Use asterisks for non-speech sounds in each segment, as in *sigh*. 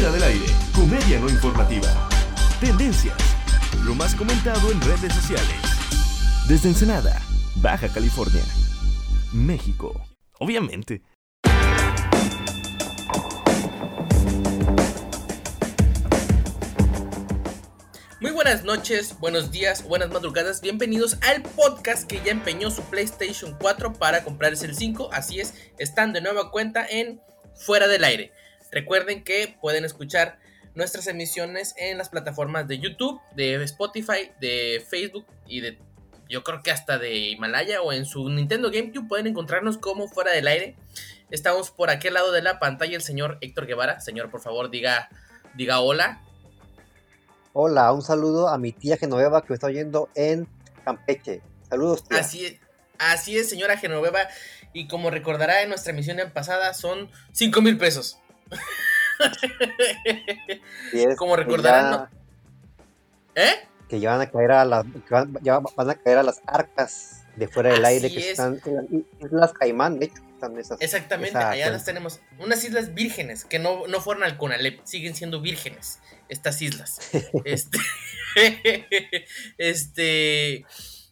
Fuera del aire, comedia no informativa. Tendencias, lo más comentado en redes sociales. Desde Ensenada, Baja California, México. Obviamente. Muy buenas noches, buenos días, buenas madrugadas, bienvenidos al podcast que ya empeñó su PlayStation 4 para comprarse el 5, así es, están de nueva cuenta en Fuera del Aire. Recuerden que pueden escuchar nuestras emisiones en las plataformas de YouTube, de Spotify, de Facebook y de yo creo que hasta de Himalaya o en su Nintendo GameCube pueden encontrarnos como fuera del aire. Estamos por aquel lado de la pantalla el señor Héctor Guevara. Señor, por favor, diga, diga hola. Hola, un saludo a mi tía Genoveva que me está oyendo en Campeche. Saludos, tía. Así es, así es, señora Genoveva. Y como recordará en nuestra emisión pasada, son 5 mil pesos. *laughs* como recordarán. ¿Eh? Que ya van a caer a las, ya van a caer a las arcas de fuera del aire que están en las Caimán, de hecho. Esas, Exactamente, allá las tenemos. Unas islas vírgenes que no, no fueron al Conalep, siguen siendo vírgenes estas islas. *laughs* este, *laughs* este,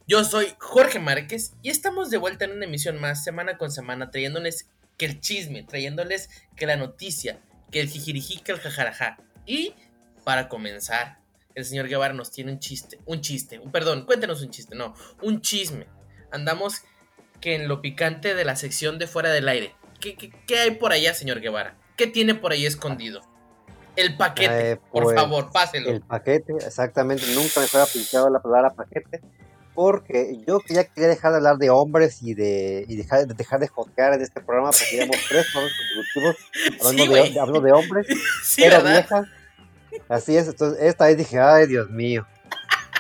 yo soy Jorge Márquez y estamos de vuelta en una emisión más, semana con semana, trayéndoles que el chisme, trayéndoles que la noticia, que el que el jajarajá. Y para comenzar, el señor Guevara nos tiene un chiste, un chiste, un perdón, cuéntenos un chiste, no, un chisme. Andamos que en lo picante de la sección de fuera del aire. ¿Qué, qué, hay por allá, señor Guevara? ¿Qué tiene por ahí escondido? El paquete, eh, por pues, favor, páselo. El paquete, exactamente. Nunca me fuera aplicado la palabra paquete. Porque yo ya quería dejar de hablar de hombres y de, y dejar, de dejar de jotear en este programa porque llevamos tres programas consecutivos *laughs* hablando, de, hablando de hombres, *laughs* sí, pero viejas. Así es, entonces esta vez dije, ay Dios mío.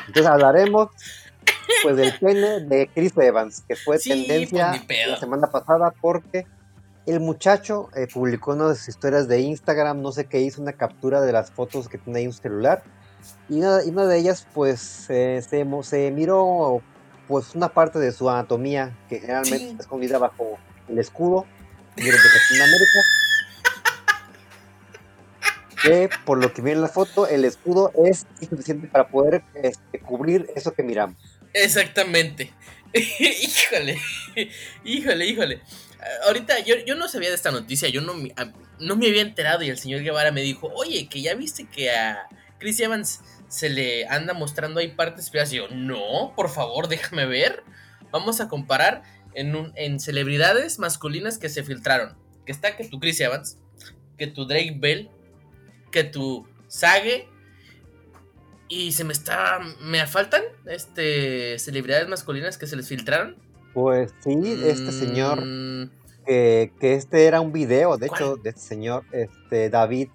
Entonces hablaremos pues del pene de Chris Evans, que fue tendencia pues, la semana pasada porque el muchacho eh, publicó una de sus historias de Instagram, no sé qué hizo, una captura de las fotos que tiene ahí en su celular. Y una, de ellas, pues, se, se, miró pues una parte de su anatomía que generalmente está escondida bajo el escudo de América. Que por lo que viene en la foto, el escudo es suficiente para poder este, cubrir eso que miramos. Exactamente. *laughs* híjole, híjole, híjole ahorita yo, yo no sabía de esta noticia, yo no, no me había enterado y el señor Guevara me dijo, oye, que ya viste que a Chris Evans se le anda mostrando ahí partes feas. Y yo, no, por favor, déjame ver. Vamos a comparar en, un, en celebridades masculinas que se filtraron. Que está que tu Chris Evans, que tu Drake Bell, que tu Sage. Y se me está. Me faltan este celebridades masculinas que se les filtraron. Pues sí, este señor, mm. que, este era un video, de hecho, de este señor, este David,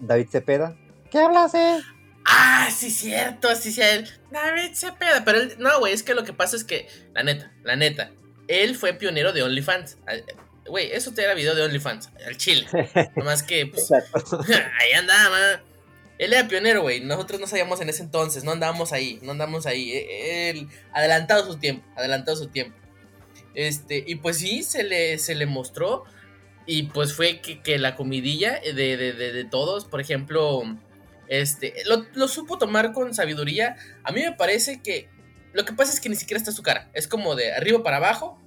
David Cepeda. ¿Qué hablas, eh? Ah, sí, cierto, sí, sí, él. David Cepeda, pero él, no, güey, es que lo que pasa es que, la neta, la neta, él fue pionero de OnlyFans. Güey, eso te era video de OnlyFans, al chile. Nomás que, pues, *laughs* ahí andaba, él era pionero, güey. Nosotros no sabíamos en ese entonces, no andábamos ahí, no andamos ahí. E, él, adelantado su tiempo, adelantado su tiempo. Este, y pues sí, se le, se le mostró. Y pues fue que, la comidilla de, de, todos, por ejemplo, este, lo, lo, supo tomar con sabiduría. A mí me parece que lo que pasa es que ni siquiera está su cara. Es como de arriba para abajo.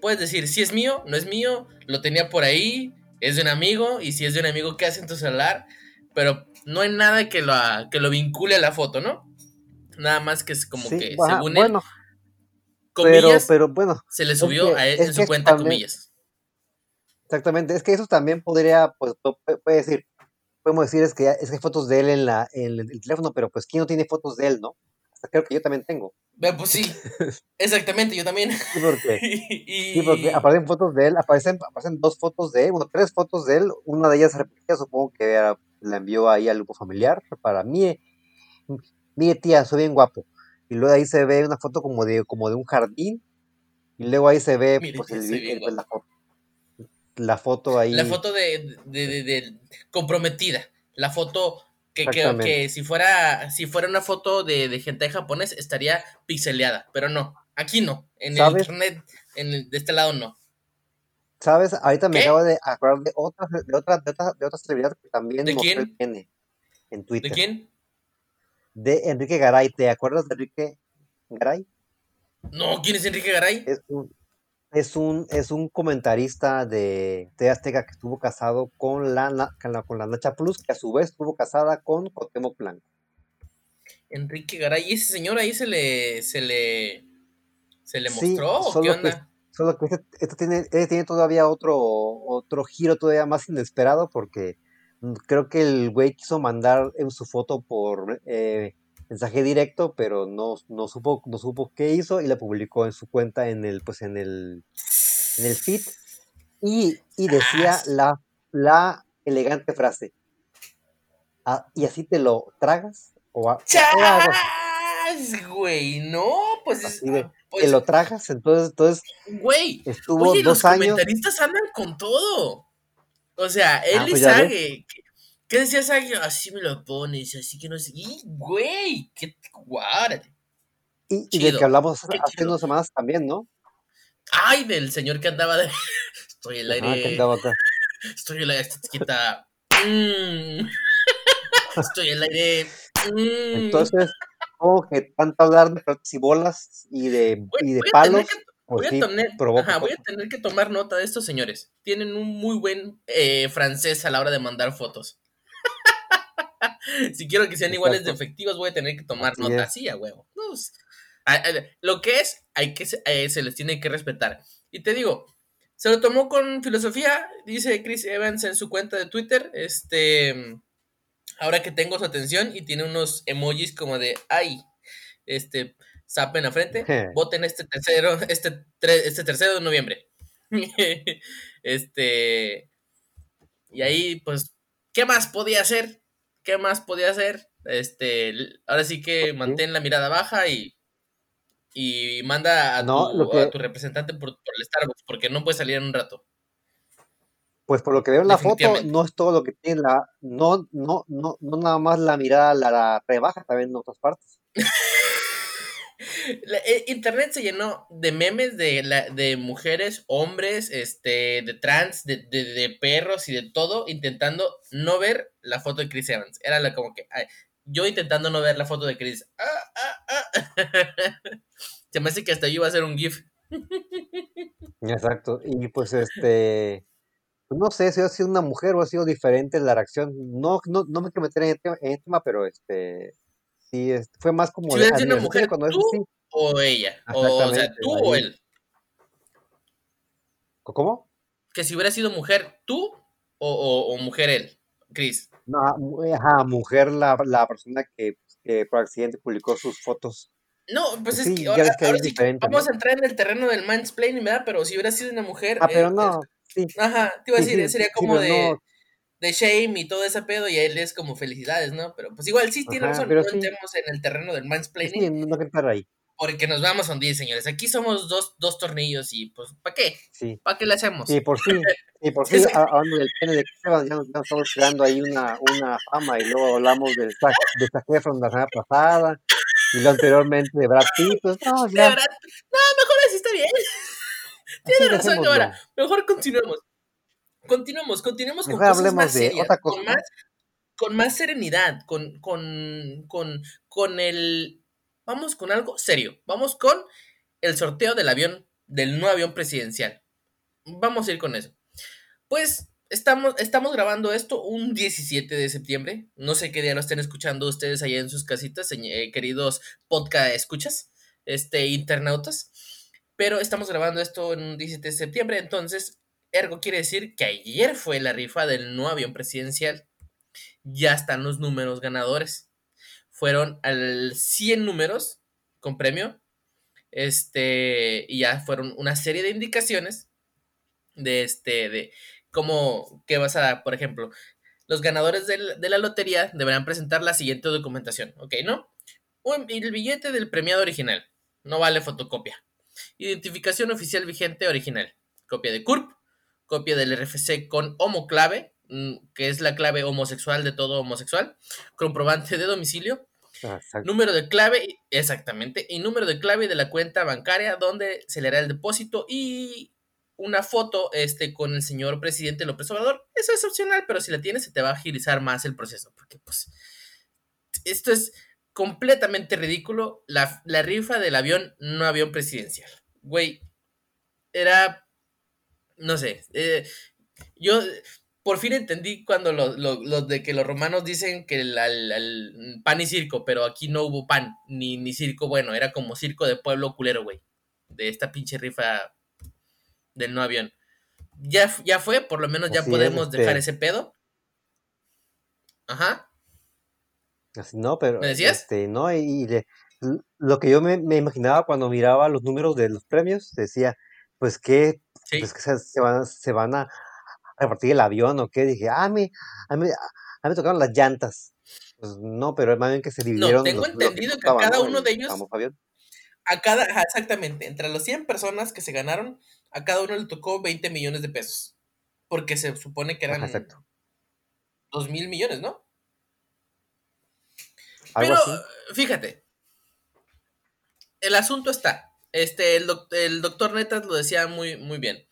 Puedes decir, si es mío, no es mío, lo tenía por ahí, es de un amigo, y si es de un amigo, ¿qué hace en tu celular? Pero no hay nada que lo, que lo vincule a la foto, ¿no? Nada más que es como que, según él, comillas, pero, bueno, se le subió a él en su cuenta comillas. Exactamente, es que eso también podría, pues, puede decir, podemos decir es que, es que hay fotos de él en, la, en el teléfono, pero pues, ¿quién no tiene fotos de él, no? Hasta creo que yo también tengo. Pues sí, exactamente, yo también. Sí, porque, *laughs* sí, porque aparecen fotos de él, aparecen, aparecen dos fotos de él, bueno, tres fotos de él, una de ellas repetida, supongo que era la envió ahí al grupo familiar para mí. Mi tía, soy bien guapo. Y luego ahí se ve una foto como de, como de un jardín. Y luego ahí se ve pues, la, foto, la foto ahí. La foto de, de, comprometida. La foto que, que, si fuera si fuera una foto de, gente japonés estaría pixeleada. Pero no, aquí no. En el internet, en de este lado no. ¿Sabes? Ahorita me acabo de acordar de otras, de otras, de otras, de otras celebridades que también ¿De quién? el pene en Twitter. ¿De quién? De Enrique Garay. ¿Te acuerdas de Enrique Garay? No, ¿quién es Enrique Garay? Es un, es un, es un comentarista de TV Azteca que estuvo casado con la, con la, con la Nacha Plus, que a su vez estuvo casada con Cuauhtémoc Blanco. Enrique Garay. ¿Y ese señor ahí se le. se le. se le Sí, mostró o qué que onda? Solo que este, este tiene, este tiene todavía otro, otro giro todavía más inesperado porque mm, creo que el güey quiso mandar en su foto por eh, mensaje directo, pero no, no supo, no supo qué hizo y la publicó en su cuenta en el, pues en el, en el feed. Y, y decía la, la elegante frase. "Ah, ¿Y así te lo tragas? O, a- o ¡Chas! Güey, no, pues es. de, ah, ¿te Pues, lo tragas? Entonces, entonces güey. estuvo Oye, los dos años. comentaristas andan con todo. O sea, él Ah, pues. Sage. ¿Qué, qué decía Sage? Así me lo pones, así que no sé. ¡Y, güey! ¡Qué guárate! Y, y del que hablamos hace unas semanas también, ¿no? ay, del señor que andaba de. *laughs* Estoy Ajá, que aire. andaba acá. Estoy al aire. Esta chiquita. Mm. *laughs* Estoy al aire. Mm. Entonces, como que tanto hablar de y bolas y de, Voy, y de voy a tener palos, que, pues voy a sí, tener, provoca ajá, voy a tener que tomar nota de estos señores. Tienen un muy buen eh, francés a la hora de mandar fotos. *laughs* si quiero que sean iguales de Exacto. efectivos, voy a tener que tomar Así nota. es. Sí, a huevo. No, pues, a- a- lo que es, hay que se- eh, se les tiene que respetar. Y te digo, se lo tomó con filosofía, dice Chris Evans en su cuenta de Twitter. Este, ahora que tengo su atención y tiene unos emojis como de, ay, este, zap en la frente, voten este tercero, este, tre- este tercero de noviembre. *laughs* este, y ahí, pues, ¿qué más podía hacer? ¿Qué más podía hacer? Este, ahora sí que mantén la mirada baja y, y manda a, No, tu, lo a tu representante por, por el Starbucks, porque no puede salir en un rato, pues por lo que veo en la foto, no es todo lo que tiene la, no, no, no, no nada más la mirada la, la rebaja, también en otras partes. *laughs* Eh, Internet se llenó de memes de, la, de mujeres, hombres, este, de trans, de, de- de perros y de todo, intentando no ver la foto de Chris Evans. Era la como que, yo intentando no ver la foto de Chris. Ah, ah, ah. *laughs* Se me hace que hasta yo iba a hacer un GIF. Exacto. Y pues este, pues, no sé si ha sido una mujer o ha sido diferente la reacción. No, no, no me quiero meter en el en el tema, pero este, sí, este, fue más como Si de hubiera sido una admiración mujer, cuando es tú o ella. O, sea, tú o él. ¿Cómo? Que si hubiera sido mujer, tú o, o- o mujer él, Chris. No, mu- ajá, mujer, la, la persona que, que por accidente publicó sus fotos. No, pues Pues es que ahora, ves que ahí ahora es sí que diferente, vamos ¿no? a entrar en el terreno del mansplaining, ¿verdad? Pero si hubiera sido una mujer, Ah, pero eh, no, sí, es- ajá, te iba a decir, sí, sería como pero de, no, de shame y todo ese pedo, y él es como felicidades, ¿no? Pero pues igual sí tiene razón, no sí, entremos en el terreno del mansplaining, sí, no que ahí, porque nos vamos a hundir, señores. Aquí somos dos, dos tornillos y pues, ¿para qué? sí. ¿Para qué le hacemos? Sí, por sí, sí, por sí, Es- a- hablando del pene de Evans, ya ya estamos creando ahí una, una fama y luego hablamos del Zac, de la semana pasada y luego anteriormente de Brad Pitt, pues no, de ya, no, mejor así está bien. Tiene razón, ahora, mejor continuemos. Continuemos, continuemos con Mejor cosas hablemos más serias, cosa, con más con más serenidad, con, con, con, con el... Vamos con algo serio. Vamos con el sorteo del avión, del nuevo avión presidencial. Vamos a ir con eso. Pues estamos, estamos grabando esto un 17 de septiembre. No sé qué día lo estén escuchando ustedes allá en sus casitas, eh, queridos podcast escuchas, este, internautas. Pero estamos grabando esto en un 17 de septiembre, entonces, ergo quiere decir que ayer fue la rifa del nuevo avión presidencial ya están los números ganadores. Fueron al 100 números con premio. Este, y ya fueron una serie de indicaciones de este, de cómo, vas a dar, por ejemplo, los ganadores de la lotería deberán presentar la siguiente documentación, ¿ok? ¿No? Un- el billete del premiado original, no vale fotocopia. Identificación oficial vigente original, copia de CURP, copia del RFC con homoclave, mm, que es la clave homosexual de todo homosexual, comprobante de domicilio, exacto. número de clave, exactamente, y número de clave de la cuenta bancaria donde se le hará el depósito y una foto este, con el señor presidente López Obrador. Eso es opcional, pero si la tienes se te va a agilizar más el proceso, porque pues esto es completamente ridículo. La, la rifa del avión, no avión presidencial. Güey, era, no sé, eh, yo por fin entendí cuando lo, de que los romanos dicen que el, pan y circo, pero aquí no hubo pan, ni, ni circo bueno, era como circo de pueblo culero, güey, de esta pinche rifa del no avión. Ya, ya fue, por lo menos ya podemos dejar ese pedo. Ajá. No, pero. ¿Me decías? Este, no, y, lo que yo me, imaginaba cuando miraba los números de los premios, decía, pues pues que se, van, se van a repartir el avión o qué. Dije, ah, me, a, mí, a me tocaron las llantas. Pues no, pero más bien que se dividieron. No, tengo entendido que, a cada uno de ellos. A cada, exactamente, entre las 100 personas que se ganaron, a cada uno le tocó 20 millones de pesos. Porque se supone que eran Exacto. 2 mil millones, ¿no? Pero fíjate, el asunto está, este, el, el doctor Netas lo decía muy, muy bien.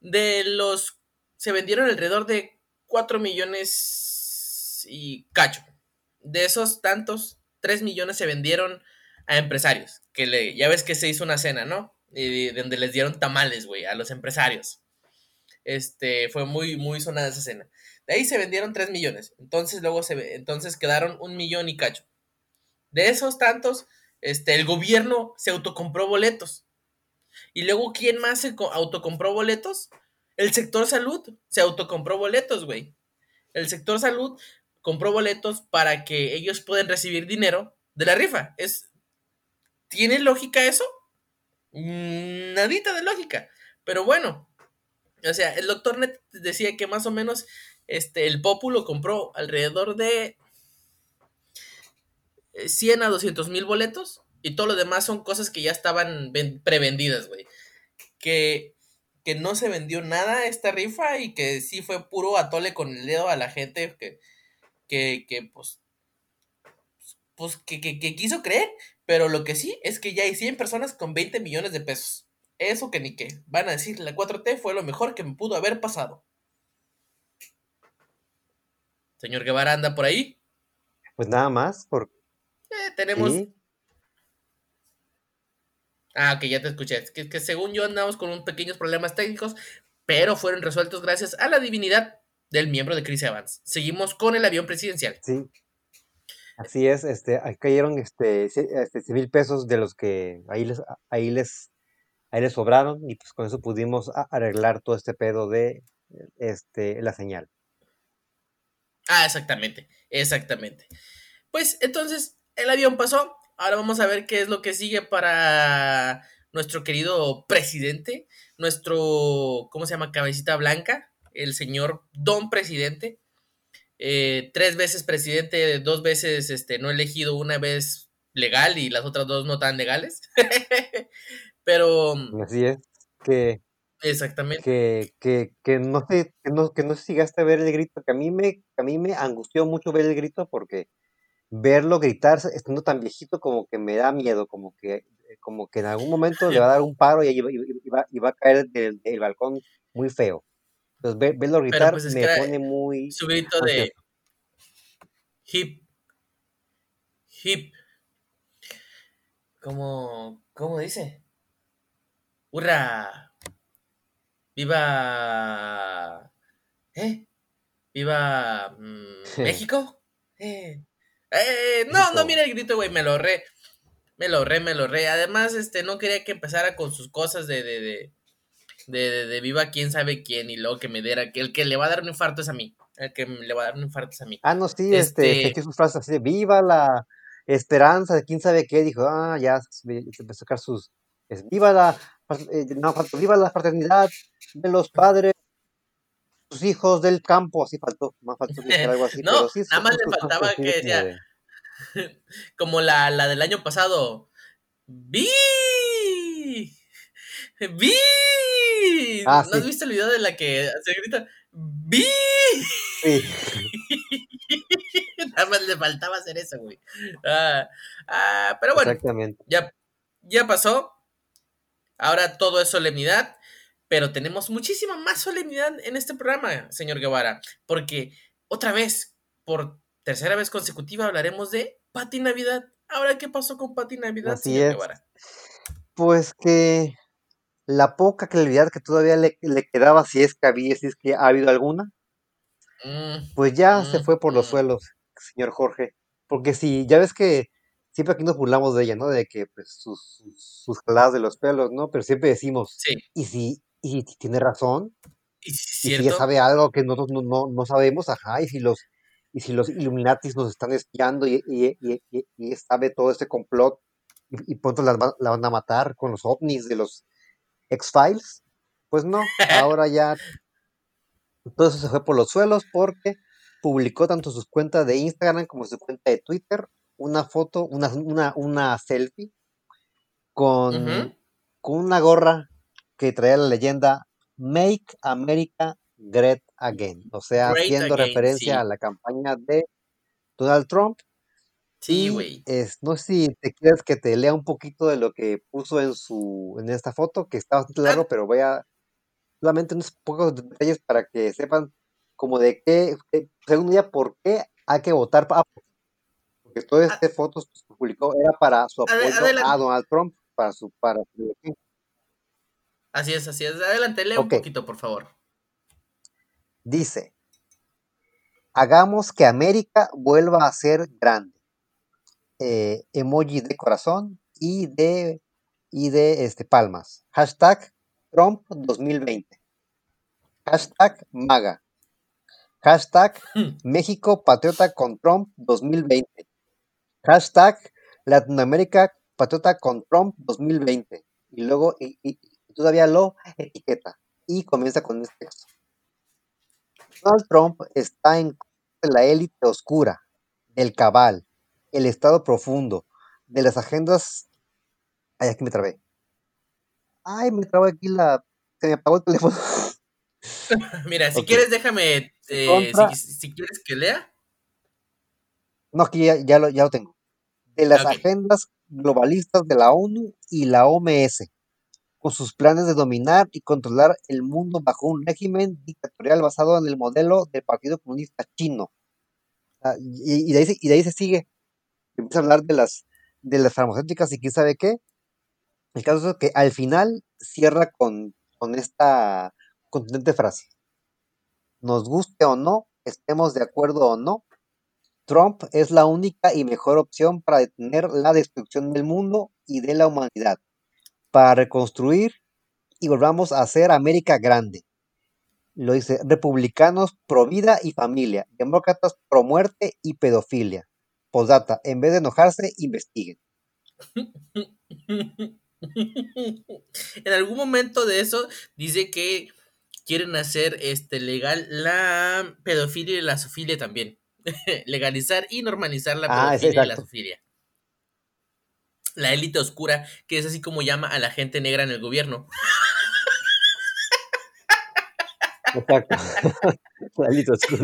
De los, se vendieron alrededor de 4 millones y cacho. De esos tantos, 3 millones se vendieron a empresarios. Que le, ya ves que se hizo una cena, ¿no? Y donde les dieron tamales, güey, a los empresarios. Este, fue muy, muy sonada esa cena. De ahí se vendieron 3 millones. Entonces luego se entonces quedaron un millón y cacho. De esos tantos, este, el gobierno se autocompró boletos. Y luego, ¿quién más se autocompró boletos? El sector salud se autocompró boletos, güey. El sector salud compró boletos para que ellos puedan recibir dinero de la rifa. Es, ¿Tiene lógica eso? Mm, nadita de lógica. Pero bueno, o sea, el doctor Net decía que más o menos este, el Populo compró alrededor de 100 a 200 mil boletos y todo lo demás son cosas que ya estaban prevendidas, güey. Que, que no se vendió nada esta rifa y que sí fue puro atole con el dedo a la gente que, que, que pues, pues que, que, que, quiso creer. Pero lo que sí es que ya hay 100 personas con 20 millones de pesos. Eso que ni qué. Van a decir, la 4T fue lo mejor que me pudo haber pasado. Señor Guevara anda por ahí. Pues nada más, por... Eh, tenemos... Ah, que ya te escuché. Que, que según yo andamos con unos pequeños problemas técnicos, pero fueron resueltos gracias a la divinidad del miembro de Chris Evans. Seguimos con el avión presidencial. Sí. Así es, este, ahí cayeron este, este mil pesos de los que ahí les, ahí les, ahí les sobraron y pues con eso pudimos arreglar todo este pedo de este, la señal. Ah, exactamente, exactamente. Pues entonces el avión pasó. Ahora vamos a ver qué es lo que sigue para nuestro querido presidente, nuestro, ¿cómo se llama? Cabecita blanca, el señor don presidente. Eh, tres veces presidente, dos veces este, no elegido, una vez legal y las otras dos no tan legales. *laughs* Pero. Así es, que Exactamente. Que, que, que, no sé, que no, que no sé si llegaste a ver el grito, que a mí me, a mí me angustió mucho ver el grito porque verlo gritar estando tan viejito como que me da miedo, como que, como que en algún momento le va a dar un paro y, va, a caer del, balcón muy feo. Entonces verlo gritar pues, me pone muy... Su grito de hip, hip, ¿cómo, cómo dice? ¡Hurra! viva, ¿eh? Viva mm, *laughs* México. Eh, eh, no, no, mira el grito, güey, me lo re, me lo re, me lo re. Además, este, no quería que empezara con sus cosas de, de, de, de, de, viva quién sabe quién y luego que me diera, que el que le va a dar un infarto es a mí. El que le va a dar un infarto es a mí. Ah, no, sí, este, este sus frases así de viva la esperanza de quién sabe qué, dijo, ah, ya empezó a sacar sus, es, viva la, eh, no, viva la fraternidad, de los padres, hijos del campo, así faltó, más faltó *laughs* algo así. no, nada más le faltaba que decía, *laughs* como la, la del año pasado, ¡Vi! *laughs* ¡Vi! Ah, ¿No has visto el video de la que se grita ¡Vi! Sí. Nada más le faltaba hacer eso, güey. Ah, ah, pero bueno, ya, ya pasó. Ahora todo es solemnidad Pero tenemos muchísima más solemnidad en este programa, señor Guevara, porque otra vez, por tercera vez consecutiva, hablaremos de Pati Navidad. Ahora, ¿qué pasó con Pati Navidad, Así señor es. Guevara? Pues que la poca claridad que todavía le, le quedaba, si es que había, si es que ha habido alguna, Mm, pues ya se mm, fue por los mm. suelos, señor Jorge. Porque si, ya ves que siempre aquí nos burlamos de ella, ¿no? De que pues, sus, sus, sus jaladas de los pelos, ¿no? Pero siempre decimos, Sí, ¿y si, y tiene razón? y si ella sabe algo que nosotros no, no, no sabemos, ajá, y si los, y si los Illuminatis nos están espiando y, y, y, y- y sabe todo este complot y, pronto la, va- la van a matar con los ovnis de los X-Files, pues no, *laughs* ahora ya todo eso se fue por los suelos porque publicó tanto sus cuentas de Instagram como su cuenta de Twitter una foto, una, una, una selfie con, con una gorra que traía la leyenda Make America Great Again, o sea, Great haciendo again, referencia sí. a la campaña de Donald Trump. Sí, güey. no sé si te quieres que te lea un poquito de lo que puso en su en esta foto, que está bastante largo, Ah, pero voy a solamente unos pocos detalles para que sepan como de qué, según ella, por qué hay que votar. pa- ah, porque todas a- estas fotos que publicó era para su apoyo a adelante. Donald Trump, para su para su. Así es, así es. Adelante, lee un poquito, por favor. dice, hagamos que América vuelva a ser grande. Eh, emoji de corazón y de, y de este, palmas. Hashtag Trump 2020. Hashtag MAGA. Hashtag *laughs* México Patriota con Trump 2020. Hashtag Latinoamérica Patriota con Trump 2020. Y luego y, y- y todavía lo etiqueta. Y comienza con este texto. Donald Trump está en la élite oscura, del cabal, el estado profundo, de las agendas. Ay, aquí me trabé. Ay, me trabó aquí la. Se me apagó el teléfono. *laughs* Mira, si quieres, déjame. Eh, si, si quieres que lea. No, aquí ya, ya lo, ya lo tengo. De las agendas globalistas de la ONU y la OMS, con sus planes de dominar y controlar el mundo bajo un régimen dictatorial basado en el modelo del Partido Comunista Chino. Ah, y, y de ahí, se- y de ahí se sigue. Empieza a hablar de las, de las farmacéuticas y quién sabe qué. El caso es que al final cierra con, con esta contundente frase. Nos guste o no, estemos de acuerdo o no, Trump es la única y mejor opción para detener la destrucción del mundo y de la humanidad, para reconstruir y volvamos a hacer América grande. Lo dice, republicanos pro vida y familia, demócratas pro muerte y pedofilia. Postdata, en vez de enojarse, investiguen. *laughs* en algún momento de eso dice que quieren hacer este legal la pedofilia y la zoofilia también. *laughs* Legalizar y normalizar la Ah, pedofilia y la exacto. La élite oscura, que es así como llama a la gente negra en el gobierno. Exacto. *laughs* Maldito oscuro.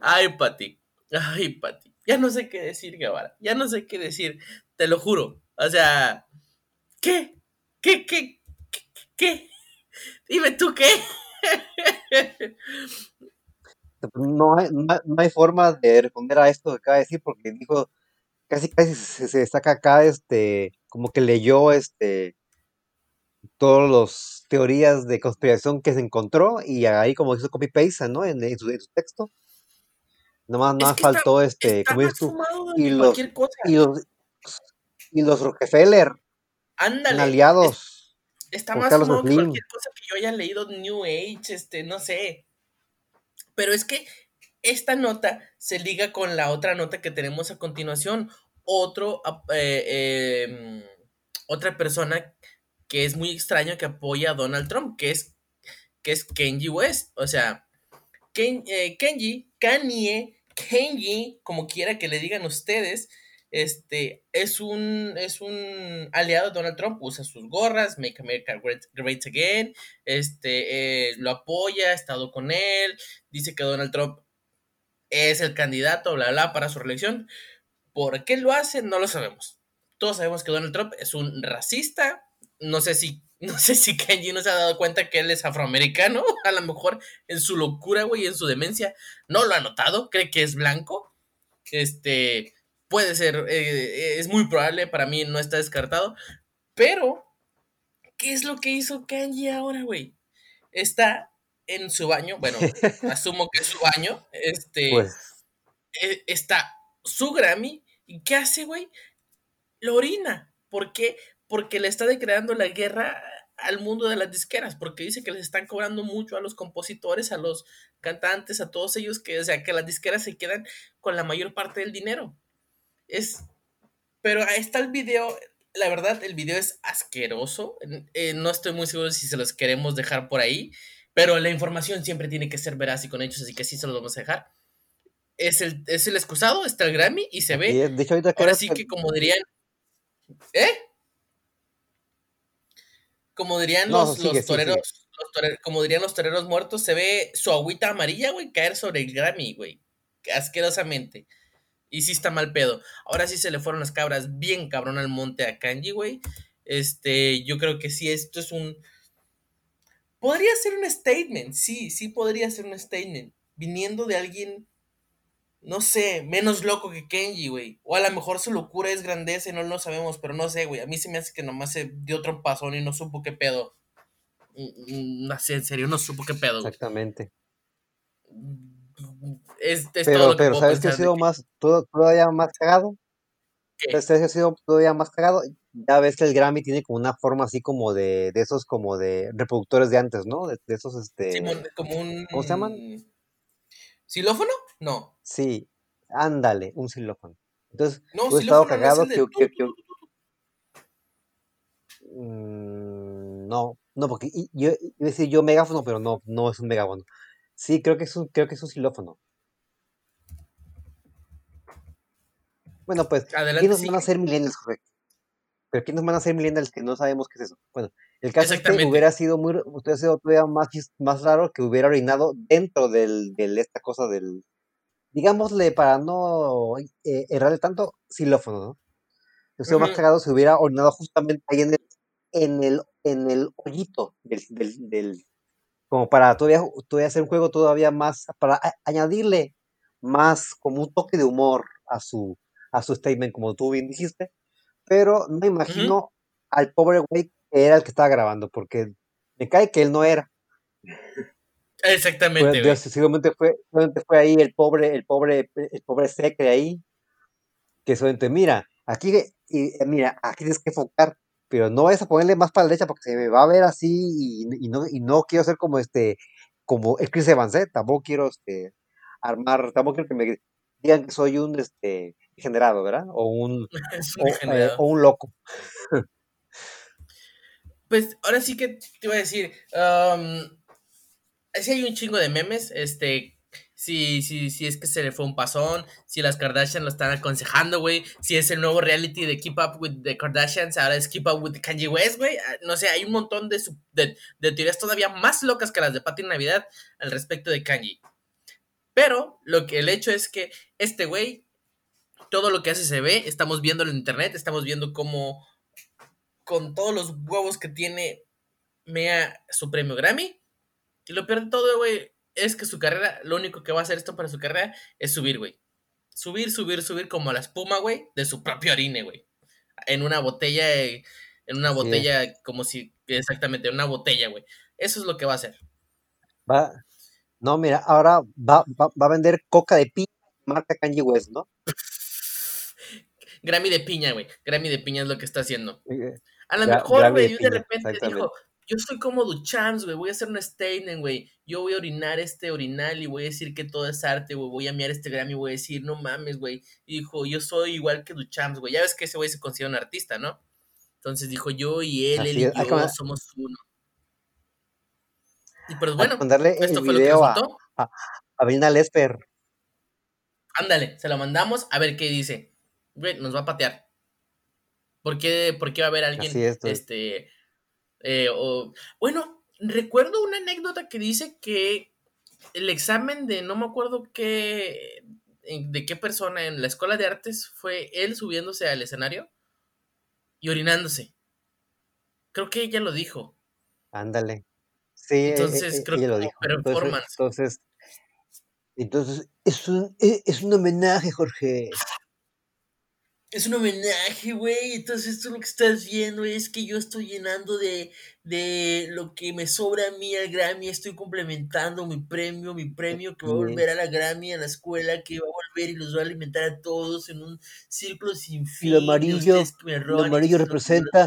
Ay, Pati. Ay, Pati. Ya no sé qué decir, Guevara. Ya no sé qué decir. Te lo juro. O sea, ¿qué? ¿Qué? ¿Qué? ¿Qué? qué? Dime tú qué. *laughs* No hay, no, hay- no hay forma de responder a esto que acaba de decir porque dijo, casi casi se, se saca acá, este, como que leyó, este, todas las teorías de conspiración que se encontró y ahí como hizo copy-paste, ¿no? En, en su, en su texto. Nomás, Es está, faltó, este, está como más tú, y los, cosa. y los, y los Rockefeller, Ándale. es- aliados está más fumado que cualquier cosa que yo haya leído New Age, este, no sé. Pero es que esta nota se liga con la otra nota que tenemos a continuación. Otro, eh, eh, otra persona que es muy extraño que apoya a Donald Trump, que es, que es Kenji West. O sea, Ken- eh, Kenji, Kanye, Kenji, como quiera que le digan ustedes, este, es un, es un aliado de Donald Trump, usa sus gorras, Make America Great, Again, este, eh, lo apoya, ha estado con él, dice que Donald Trump es el candidato, bla, bla, para su reelección, ¿Por qué lo hace? No lo sabemos. Todos sabemos que Donald Trump es un racista. No sé si, *laughs* no sé si Kenji no se ha dado cuenta que él es afroamericano. *laughs* A lo mejor en su locura, güey, en su demencia, no lo ha notado. Cree que es blanco. Este, puede ser, eh, es muy probable, para mí no está descartado. Pero, ¿qué es lo que hizo Kenji ahora, güey? Está en su baño, bueno, *laughs* asumo que es su baño, este, Pues, eh, está su Grammy, ¿y qué hace, güey? Lo orina. ¿Por qué? Porque le está declarando la guerra al mundo de las disqueras, porque dice que les están cobrando mucho a los compositores, a los cantantes, a todos ellos, que, o sea, que las disqueras se quedan con la mayor parte del dinero. Es, pero ahí está el video, la verdad, el video es asqueroso, eh, no estoy muy seguro si se los queremos dejar por ahí, pero la información siempre tiene que ser veraz y con hechos, así que sí se los vamos a dejar. Es el, es el excusado, está el Grammy y se ve. de hecho, ahorita Ahora sí que- como dirían. ¿Eh? Como dirían No, los, sigue, los sigue, toreros, los como dirían los toreros muertos, se ve su agüita amarilla, güey, caer sobre el Grammy, güey. Asquerosamente. Y sí está mal pedo. Ahora sí se le fueron las cabras bien cabrón al monte a Kanji, güey. Este, yo creo que sí, esto es un. Podría ser un statement, sí, sí podría ser un statement. Viniendo de alguien no sé, menos loco que Kenji, güey. O a lo mejor su locura es grandeza y no lo sabemos, pero no sé, güey. A mí se me hace que nomás se dio otro pasón y no supo qué pedo. Mm, mm, No sé, en serio, no supo qué pedo. Exactamente. Es, es todo Pero, lo que pero puedo ¿sabes qué ha sido que- más, todo- todavía más cagado? ¿Sabes qué ha sido todavía más cagado? Ya ves que el Grammy tiene como una forma así como de, de esos como de reproductores de antes, ¿no? De, de esos, este... Simón, como un. ¿Cómo se llaman? ¿Xilófono? No. Sí, ándale, un xilófono. Entonces, No, hubiera estado no es cagado de que, que- que- mm, no, no, porque yo a decir yo megáfono, pero no, no es un megáfono. Sí, creo que es un, creo que es un xilófono. Bueno, pues, Adelante, ¿quiénes van a ser millennials, Jorge? Pero ¿quiénes van a ser millennials que no sabemos qué es eso? Bueno, el caso es que hubiera sido muy, hubiera sido todavía más, más raro que hubiera orinado dentro del, del esta cosa del, digámosle, para no eh, errarle tanto, xilófono, ¿no? Hubiera sido más Ujú. cagado si hubiera orinado justamente ahí en el, en el, en el hoyito del, del, del- como para todavía, todavía hacer un juego todavía más, para añadirle más como un toque de humor a su, a su statement, como tú bien dijiste, pero no me imagino al pobre güey que era el que estaba grabando, porque me cae que él no era. Exactamente, güey. seguramente fue, seguramente fue ahí el pobre, el pobre, el pobre secre ahí, que seguramente, mira, aquí, y, mira, aquí tienes que enfocar, pero no vayas a ponerle más para la derecha porque se me va a ver así y, y no, y no quiero ser como este, como el Chris Evans, ¿eh? Tampoco quiero este, armar, tampoco quiero que me digan que soy un este degenerado, ¿verdad? O un, *laughs* o, eh, o un loco. Pues ahora sí que te iba a decir, um, sí hay un chingo de memes, este, si, si, si es que se le fue un pasón, si las Kardashian lo están aconsejando, güey, si es el nuevo reality de Keep Up with the Kardashians, ahora es Keep Up with Kanye West, güey, ah, no sé, hay un montón de, de, teorías todavía más locas que las de Pati Navidad al respecto de Kanye. Pero lo que el hecho es que este güey, todo lo que hace se ve, estamos viéndolo en internet, estamos viendo cómo con todos los huevos que tiene mea su premio Grammy. Y lo peor de todo, güey, es que su carrera, lo único que va a hacer esto para su carrera es subir, güey. Subir, subir, subir como la espuma, güey, de su propio orine, güey. En una botella, eh, en una botella, como si, exactamente, en una botella, güey. Eso es lo que va a hacer. Va, no, mira, ahora va, va, va a vender coca de piña marca Kanye West, ¿no? Grammy de piña, güey. Grammy de piña es lo que está haciendo. A lo mejor, güey, de repente dijo, yo soy como Duchamps, güey, voy a hacer un statement, güey. Yo voy a orinar este orinal y voy a decir que todo es arte, güey. Voy a mirar este Grammy y voy a decir, no mames, güey. Y dijo, yo soy igual que Duchamps, güey. Ya ves que ese güey se considera un artista, ¿no? Entonces dijo, yo y él, él Así y es, yo ma- somos uno. Y pues hay bueno, esto el fue lo que video a, resultó. a Brina Lesper. Ándale, se lo mandamos a ver qué dice. Güey, nos va a patear. ¿Por qué, por qué va a haber alguien, es, pues. este, eh, o- bueno, recuerdo una anécdota que dice que el examen de, no me acuerdo qué, de qué persona en la escuela de artes fue él subiéndose al escenario y orinándose. Creo que ella lo dijo. Ándale. Sí, e, e, e, creo que lo dijo. Entonces, performance. entonces, entonces es un, e- es un homenaje, Jorge. Es un homenaje, güey. Entonces tú lo que estás viendo es que yo estoy llenando de, de lo que me sobra a mí al Grammy. Estoy complementando mi premio, mi premio que va a volver a la Grammy, a la escuela, que va a volver y los va a alimentar a todos en un círculo sin fin. lo amarillo, lo amarillo no representa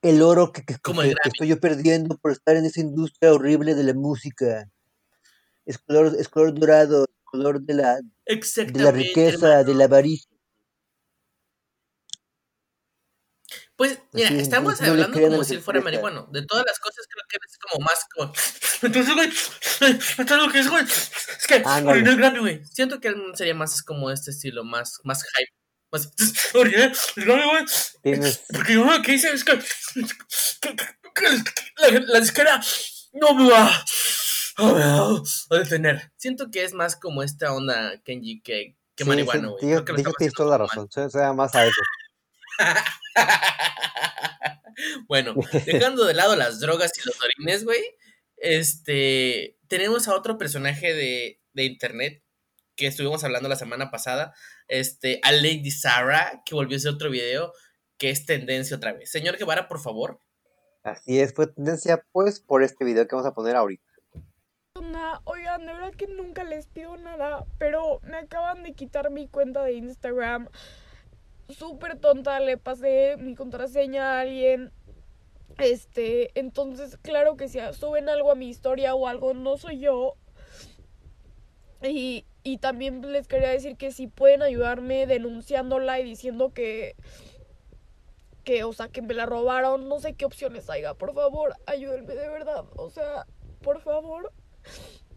el oro que, que, el estoy yo perdiendo por estar en esa industria horrible de la música. Es color, es color dorado, color de la, de la riqueza, hermano. de la avaricia. Pues, mira, estamos no hablando como si él fuera marihuano. De todas las cosas, creo que es como más como. *laughs* Entonces, güey, entonces lo que es, güey, es que Ándale. oriné el Grammy, güey. Siento que él sería más como este estilo, más, más hype. Más, oriné el Grammy, güey. Tienes, Porque yo lo que hice es que, la, la disquera no me va no a detener. Siento que es más como esta onda Kenji que, que sí, sí, marihuano, güey. tienes haciendo toda la razón. Se, se da más a eso. *laughs* bueno, dejando de lado las drogas y los orines, güey, este, tenemos a otro personaje de, de internet que estuvimos hablando la semana pasada, este, a Lady Sarah, que volvió a hacer otro video que es tendencia otra vez. Señor Guevara, por favor. Así es, fue tendencia pues por este video que vamos a poner ahorita. Oigan, de verdad que nunca les pido nada, pero me acaban de quitar mi cuenta de Instagram. Súper tonta, le pasé mi contraseña a alguien. Este, entonces, claro que si suben algo a mi historia o algo, no soy yo. Y, y también les quería decir que si pueden ayudarme denunciándola y diciendo que, que, o sea, que me la robaron, no sé qué opciones haya. Por favor, ayúdenme de verdad. O sea, por favor,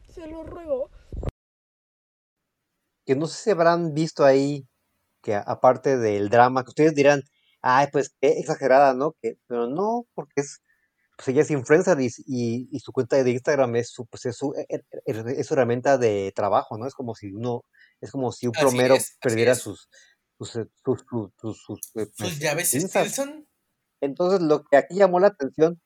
se lo ruego. Que no sé si habrán visto ahí que aparte del drama, que ustedes dirán, ay, pues qué exagerada, ¿no? Que, pero no, porque es, pues ella es influencer y, y, y su cuenta de Instagram es su, pues es su, e- e- e- es su herramienta de trabajo, ¿no? Es como si uno, es como si un Así plomero es, perdiera es. sus, sus, eh, sus, sus, sus- sus, eh, pues, llaves. Stilson. Entonces, lo que aquí llamó la atención,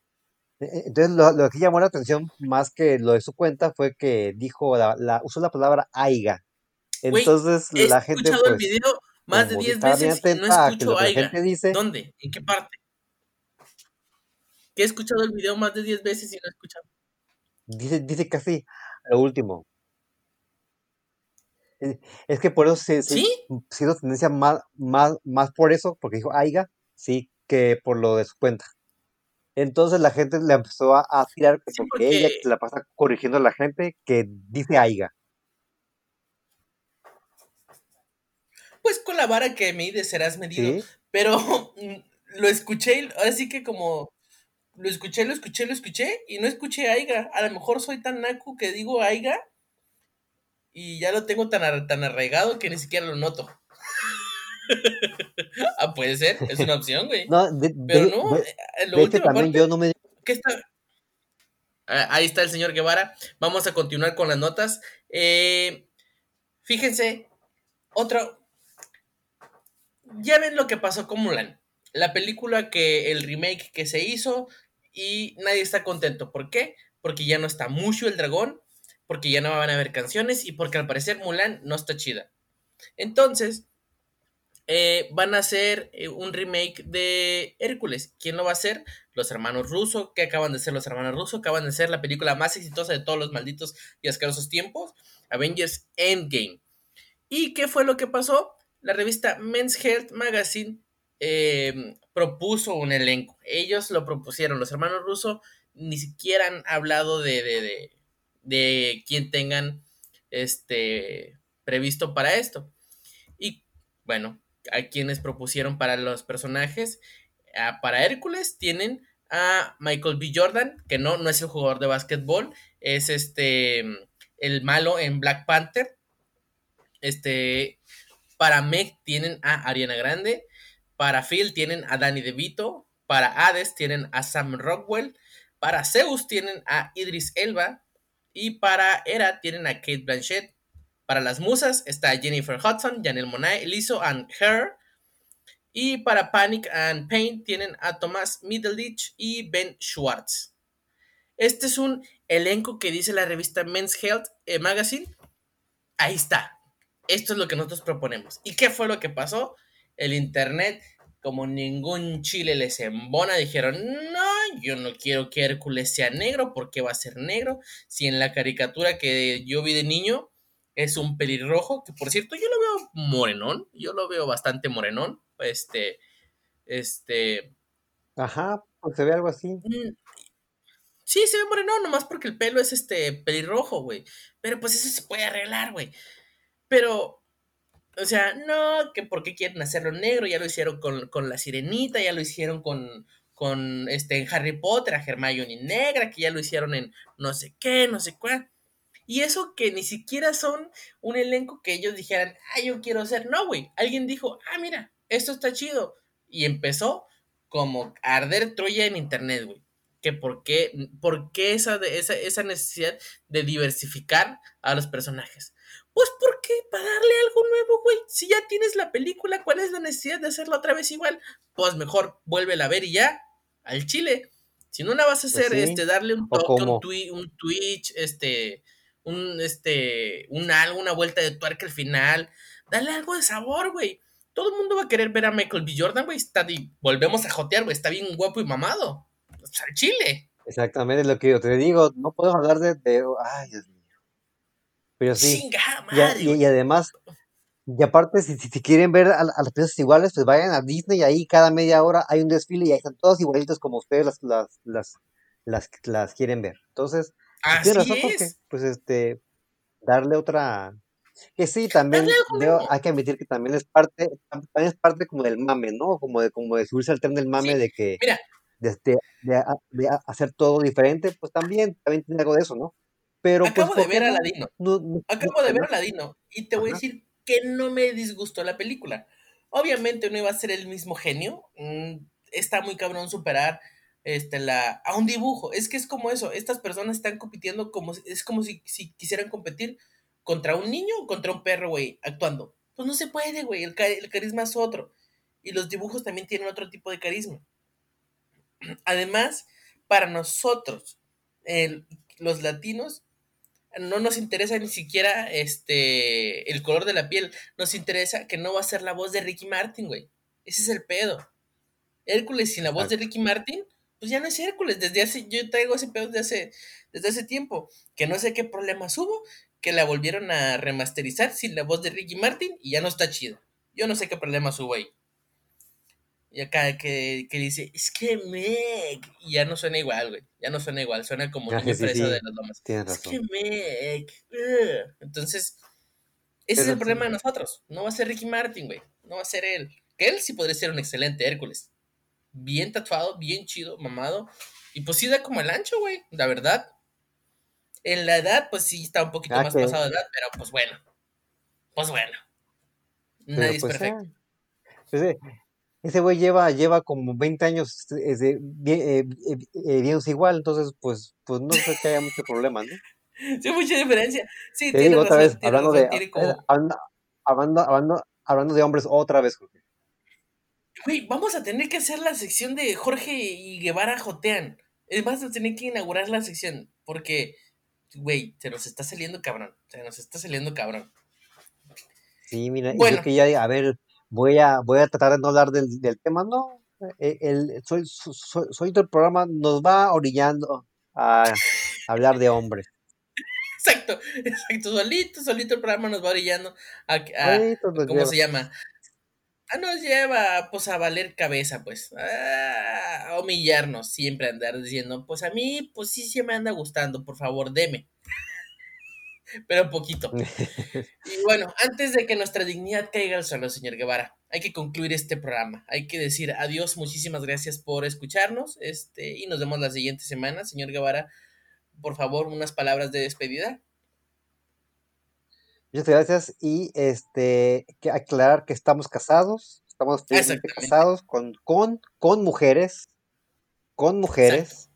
eh, entonces lo, lo que llamó la atención más que lo de su cuenta fue que dijo, la, la, usó la palabra aiga. Entonces, la gente, escuchado el pues, video más de como 10 estaba bien veces y no escucho Aiga. gente dice, ¿Dónde? ¿En qué parte? Que he escuchado el video más de 10 veces y no he escuchado. dice, dice casi lo último. Eh, Es que por eso se, se, ¿Sí? se hizo tendencia más, más, más por eso, porque dijo aiga, sí, que por lo de su cuenta. Entonces la gente le empezó a, a tirar Sí, porque ella se la pasa corrigiendo a la gente que dice aiga. Pues con la vara que mides serás medido. ¿Sí? Pero mm, lo escuché, y ahora sí que como lo escuché, lo escuché, lo escuché y no escuché Aiga. A lo mejor soy tan naco que digo Aiga y ya lo tengo tan, ar- tan arraigado que ni siquiera lo noto. *laughs* ah, puede ser, es una opción, güey. No, de, Pero no, de- eh, la de hecho última también parte, yo no me ¿qué está? Ah, Ahí está el señor Guevara. Vamos a continuar con las notas. Eh, fíjense, otro. Ya ven lo que pasó con Mulan. La película que el remake que se hizo y nadie está contento. ¿Por qué? Porque ya no está Mushu el dragón, porque ya no van a haber canciones y porque al parecer Mulan no está chida. Entonces, eh, van a hacer eh, un remake de Hércules. ¿Quién lo va a hacer? Los hermanos Russo, que acaban de ser los hermanos Russo, acaban de ser la película más exitosa de todos los malditos y asquerosos tiempos, Avengers Endgame. ¿Y qué fue lo que pasó? La revista Men's Health Magazine eh, propuso un elenco. Ellos lo propusieron, los hermanos Russo ni siquiera han hablado de, de, de, quién tengan este previsto para esto. Y bueno, a quienes propusieron para los personajes, para Hércules tienen a Michael B. Jordan, que no, no es el jugador de básquetbol, es este el malo en Black Panther. Este, para Meg tienen a Ariana Grande, para Phil tienen a Danny DeVito, para Hades tienen a Sam Rockwell, para Zeus tienen a Idris Elba y para Hera tienen a Kate Blanchett. Para las musas está Jennifer Hudson, Janelle Monáe, Lizzo and Her. Y para Panic and Pain tienen a Thomas Middleditch y Ben Schwartz. Este es un elenco que dice la revista Men's Health eh, Magazine. Ahí está. Esto es lo que nosotros proponemos. ¿Y qué fue lo que pasó? El internet, como ningún chile les embona, dijeron, no, yo no quiero que Hércules sea negro, porque va a ser negro? Si en la caricatura que yo vi de niño es un pelirrojo, que por cierto yo lo veo morenón, yo lo veo bastante morenón, este, este... Ajá, pues se ve algo así. Mm, sí, se ve morenón, nomás porque el pelo es este pelirrojo, güey. Pero pues eso se puede arreglar, güey. Pero, o sea, no, que por qué quieren hacerlo negro, ya lo hicieron con, con la sirenita, ya lo hicieron con, con este, Harry Potter, a Hermione negra, que ya lo hicieron en no sé qué, no sé cuál. Y eso que ni siquiera son un elenco que ellos dijeran, ah, yo quiero hacer. No, güey. Alguien dijo, ah, mira, esto está chido. Y empezó como arder Troya en internet, güey. Que por qué, por qué esa, esa, esa necesidad de diversificar a los personajes. Pues ¿por qué? Para darle algo nuevo, güey. Si ya tienes la película, ¿cuál es la necesidad de hacerla otra vez igual? Pues mejor vuélvela a ver y ya, al chile. Si no la vas a hacer, Pues sí. este, darle un ¿O toque, un, cómo? twi- un Twitch, este, un, este, un algo, una vuelta de tuerca al final. Dale algo de sabor, güey. Todo el mundo va a querer ver a Michael B. Jordan, güey. Está volvemos a jotear, güey. Está bien guapo y mamado. Pues, al chile. Exactamente es lo que yo te digo. No podemos hablar de. de- ay, Dios mío. Pero sí. Y, además, y aparte, si, si, quieren ver a, a las piezas iguales, pues vayan a Disney y ahí cada media hora hay un desfile y ahí están todas igualitas como ustedes las, las, las, las, las quieren ver. Entonces, pues, Así razón, porque, pues este, darle otra. Que sí, también veo- hay que admitir que también es parte, también es parte como del mame, ¿no? Como de, como de subirse al tren del mame Sí, de que, mira, de, hacer todo diferente, pues también, también tiene algo de eso, ¿no? Pero pues, acabo de ¿por qué ver. No, no, no Acabo de ver ¿no? Aladino. Y te voy a decir que no me disgustó la película. Obviamente no iba a ser el mismo genio. mm, Está muy cabrón superar este, la, a un dibujo. Es que es como eso. Estas personas están compitiendo como si- es como si, si quisieran competir contra un niño o contra un perro, güey, actuando. Pues no se puede, güey. El, el carisma es otro. Y los dibujos también tienen otro tipo de carisma. Además, para nosotros, el- los latinos, no nos interesa ni siquiera este el color de la piel. Nos interesa que no va a ser la voz de Ricky Martin, güey. Ese es el pedo. Hércules sin la voz de. Ricky Martin, pues ya no es Hércules. Desde hace, yo traigo ese pedo desde hace, desde hace tiempo. Que no sé qué problemas hubo, que la volvieron a remasterizar sin la voz de Ricky Martin y ya no está chido. Yo no sé qué problemas hubo ahí. Y acá que, que dice, es que Meg. Y ya no suena igual, güey. Ya no suena igual. Suena como Ah, sí, sí, de las lomas. tienes Es que. Meg. ugh. Entonces, ese es el problema de nosotros. No va a ser Ricky Martin, güey. No va a ser él. Que él sí podría ser un excelente Hércules. Bien tatuado, bien chido, mamado. Y pues sí da como el ancho, güey. La verdad. En la edad, pues sí está un poquito ah, más que, pasado de edad, pero pues bueno. Pues bueno. Nadie pero es pues perfecto. ah, pues, eh, ese güey lleva, lleva como 20 años este, este, bien, eh, eh, eh, igual, entonces pues, pues no creo que haya mucho problema, ¿no? *laughs* Sí, mucha diferencia. Sí, Te digo otra vez, hablando razón. de, como. hablando, hablando, hablando, hablando de hombres otra vez, Jorge. Güey, vamos a tener que hacer la sección de Jorge y Guevara jotean. Es más, vamos a tener que inaugurar la sección. Porque, güey, se nos está saliendo cabrón. Se nos está saliendo cabrón. Sí, mira, y yo Bueno, que ya, a ver, voy a, voy a tratar de no hablar del, del tema, no, eh, el, soy, soy, soy del programa nos va orillando a hablar de hombres. exacto, exacto. Solito, solito el programa nos va orillando a, a- ¿cómo lleva. se llama? Ah, nos lleva, pues, a valer cabeza, pues. A humillarnos, siempre andar diciendo, pues a mí, pues sí, sí me anda gustando, por favor, deme. Pero poquito. *laughs* Y bueno, antes de que nuestra dignidad caiga al suelo, señor Guevara, hay que concluir este programa. Hay que decir adiós, muchísimas gracias por escucharnos. Este, y nos vemos la siguiente semana. Señor Guevara, por favor, unas palabras de despedida. Muchas gracias y este que aclarar que estamos casados, estamos casados con, con, con mujeres, con Exacto. mujeres,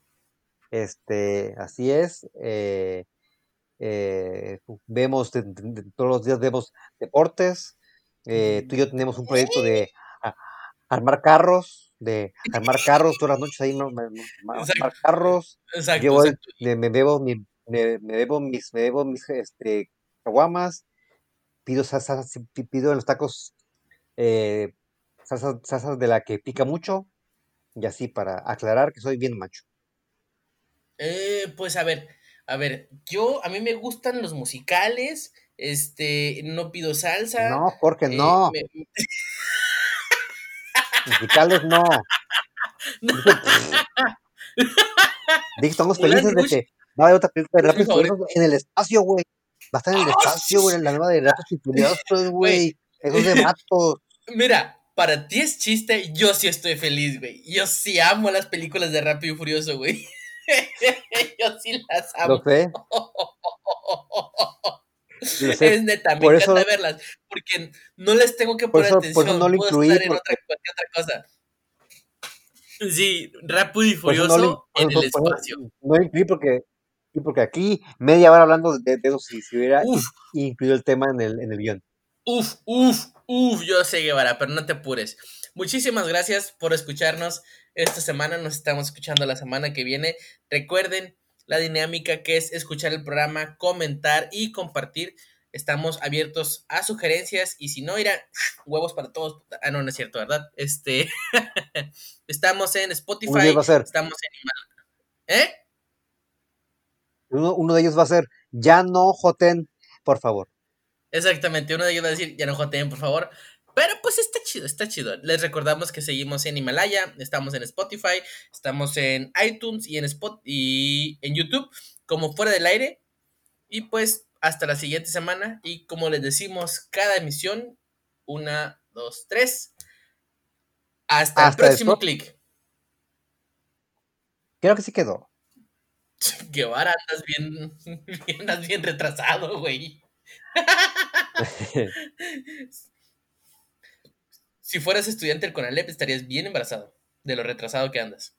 este, así es, eh, eh, vemos, de- de- de- todos los días vemos deportes. eh, tú y yo tenemos un proyecto de a- armar carros, de armar carros todas las noches ahí, no, armar carros. Exacto, el- exacto. me, me bebo mi, me, me bebo mis, me bebo mis este, caguamas, pido salsa, sí, pi- pido en los tacos eh, salsas, salsas de la que pica mucho, y así para aclarar que soy bien macho. Eh, pues a ver, a ver, yo, a mí me gustan los musicales, este, no pido salsa. No, Jorge, eh, no, me- *laughs* musicales no. Dije, estamos felices de que va a haber otra película de Furiosos en el espacio, güey. Va a estar en el ¡Ah, espacio, güey, en la nueva de Rápidos y Furiosos, *laughs* güey. Eso es de matos. *laughs* Mira, para ti es chiste, yo sí estoy feliz, güey. Yo sí amo las películas de Rápido y Furioso, güey. *laughs* yo sí las Lo amo. sé, *laughs* lo sé. Es neta, me Por encanta eso- verlas, porque no les tengo que Por poner eso- por atención, eso no lo puedo incluí, estar en porque- otra, cualquier otra cosa. Sí, Rápido y Por eso Furioso no lo- por en eso- el por eso espacio. No lo incluí porque, sí, porque aquí media hora hablando de, de eso si, si hubiera Uf, incluido el tema en el, en el guion. uf, uf, uf, yo sé Guevara, pero no te apures. Muchísimas gracias por escucharnos esta semana, nos estamos escuchando la semana que viene. Recuerden la dinámica que es escuchar el programa, comentar y compartir. Estamos abiertos a sugerencias y si no, irá *sniffs* huevos para todos. Ah, no, no es cierto, ¿verdad? Este, *laughs* estamos en Spotify, va a ser, estamos en ¿Eh? uno, uno de ellos va a ser, ya no joten, por favor. Exactamente, uno de ellos va a decir, ya no joteen, por favor. Pero pues está chido, está chido. Les recordamos que seguimos en Himalaya, estamos en Spotify, estamos en iTunes y en Spot y en YouTube, como fuera del aire. Y pues hasta la siguiente semana. Y como les decimos, cada emisión, una, dos, tres. Hasta, Hasta el próximo clic. Creo que sí quedó. *laughs* Guevara, andas *laughs* bien, andas bien retrasado, güey. *laughs* Si fueras estudiante del CONALEP estarías bien embarazado de lo retrasado que andas.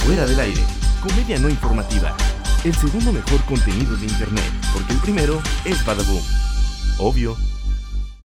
Fuera del aire, comedia no informativa. El segundo mejor contenido de internet, porque el primero es Badaboom. Obvio.